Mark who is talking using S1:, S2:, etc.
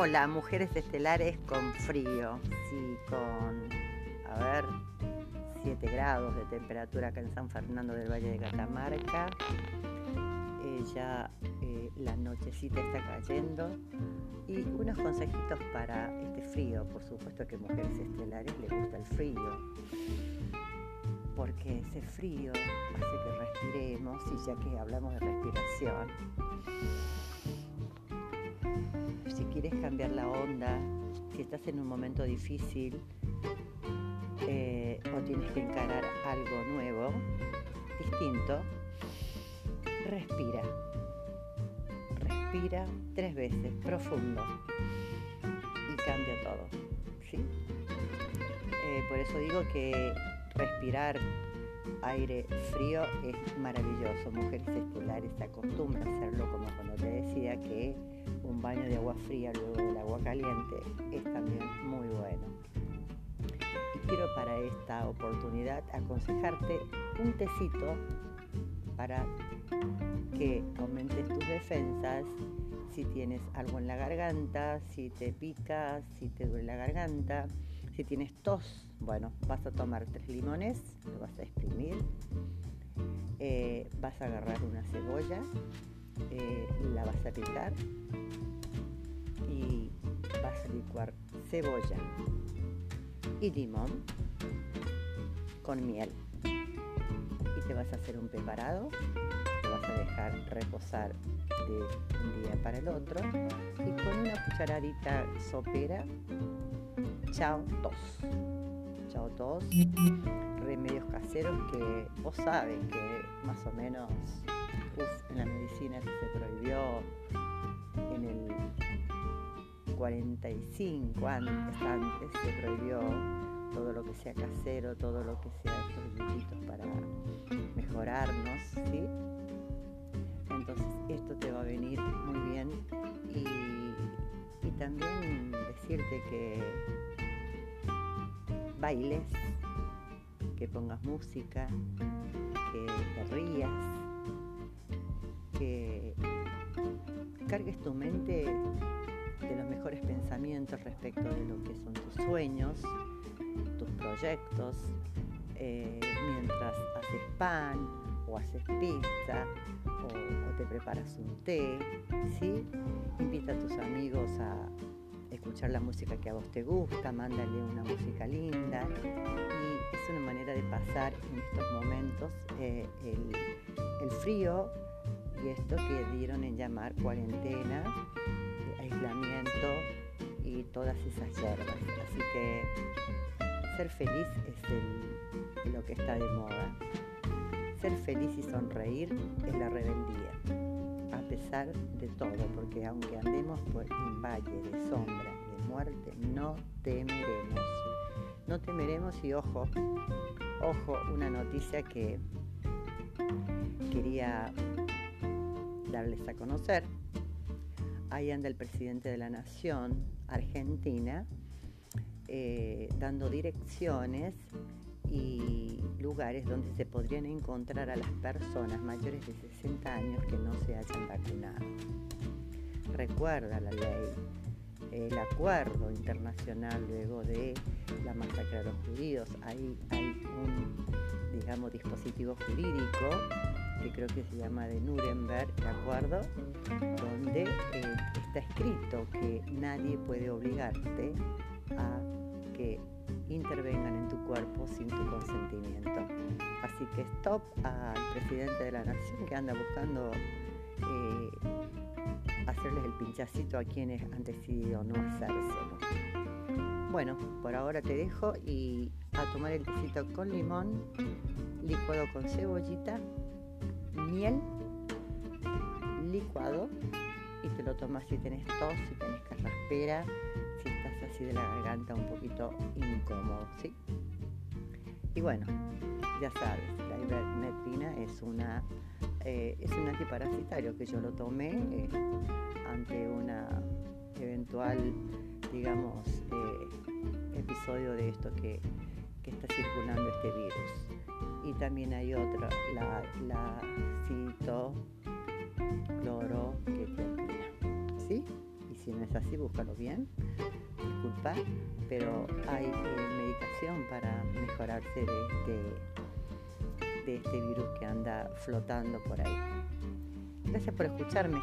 S1: Hola, mujeres estelares con frío, sí, con, a ver, 7 grados de temperatura acá en San Fernando del Valle de Catamarca. Eh, ya eh, la nochecita está cayendo y unos consejitos para este frío. Por supuesto que mujeres estelares les gusta el frío, porque ese frío hace que respiremos y ya que hablamos de respiración, si quieres cambiar la onda, si estás en un momento difícil eh, o tienes que encarar algo nuevo, distinto, respira. Respira tres veces, profundo, y cambia todo. ¿sí? Eh, por eso digo que respirar aire frío es maravilloso. Mujeres estelares se acostumbran a hacerlo como cuando te decía que un baño de agua fría luego del agua caliente es también muy bueno. Y quiero para esta oportunidad aconsejarte un tecito para que aumentes tus defensas si tienes algo en la garganta, si te pica, si te duele la garganta, si tienes tos, bueno, vas a tomar tres limones, lo vas a exprimir, eh, vas a agarrar una cebolla, eh, la vas a picar y vas a licuar cebolla y limón con miel. Y te vas a hacer un preparado, te vas a dejar reposar de un día para el otro y con una cucharadita sopera, chao tos. Chao tos, remedios caseros que vos sabes que más o menos en la medicina se prohibió en el 45 antes, antes se prohibió todo lo que sea casero, todo lo que sea estos para mejorarnos, ¿sí? Entonces esto te va a venir muy bien y también decirte que bailes, que pongas música, que te rías, que cargues tu mente de los mejores pensamientos respecto de lo que son tus sueños, tus proyectos, eh, mientras haces pan o haces pizza o, te preparas un té, ¿sí? Invita a tus amigos a escuchar la música que a vos te gusta, mándale una música linda y es una manera de pasar en estos momentos eh, el frío y esto que dieron en llamar cuarentena, aislamiento y todas esas hierbas. Así que ser feliz es lo que está de moda. Ser feliz y sonreír es la rebeldía, pesar de todo, porque aunque andemos por un valle de sombra de muerte, no temeremos. No temeremos y ojo, ojo, una noticia que quería darles a conocer. Ahí anda el presidente de la Nación, Argentina, eh, dando direcciones y lugares donde se podrían encontrar a las personas mayores de 60 años que no se hayan vacunado. Recuerda la ley, el acuerdo internacional luego de la masacre de los judíos. Ahí hay un, digamos, dispositivo jurídico que creo que se llama de Nuremberg, ¿de acuerdo? Donde eh, está escrito que nadie puede obligarte a que intervengan en tu cuerpo sin tu consentimiento. Así que stop al presidente de la nación que anda buscando eh, hacerles el pinchacito a quienes han decidido no hacérselo. Bueno, por ahora te dejo y a tomar el tecito con limón, licuado con cebollita miel licuado y te lo tomas si tenés tos, si tenés carraspera, si estás así de la garganta un poquito incómodo, ¿sí? Y bueno, ya sabes, la ivermectina es una eh, es un antiparasitario que yo lo tomé eh, ante una eventual, digamos, eh, episodio de esto que, que está circulando este virus y también hay otra, la, la citocloroquetina. ¿Sí? Y si si no es así, búscalo bien. Disculpa, pero hay eh, medicación para mejorarse de este, de este virus que anda flotando por ahí. Gracias por escucharme.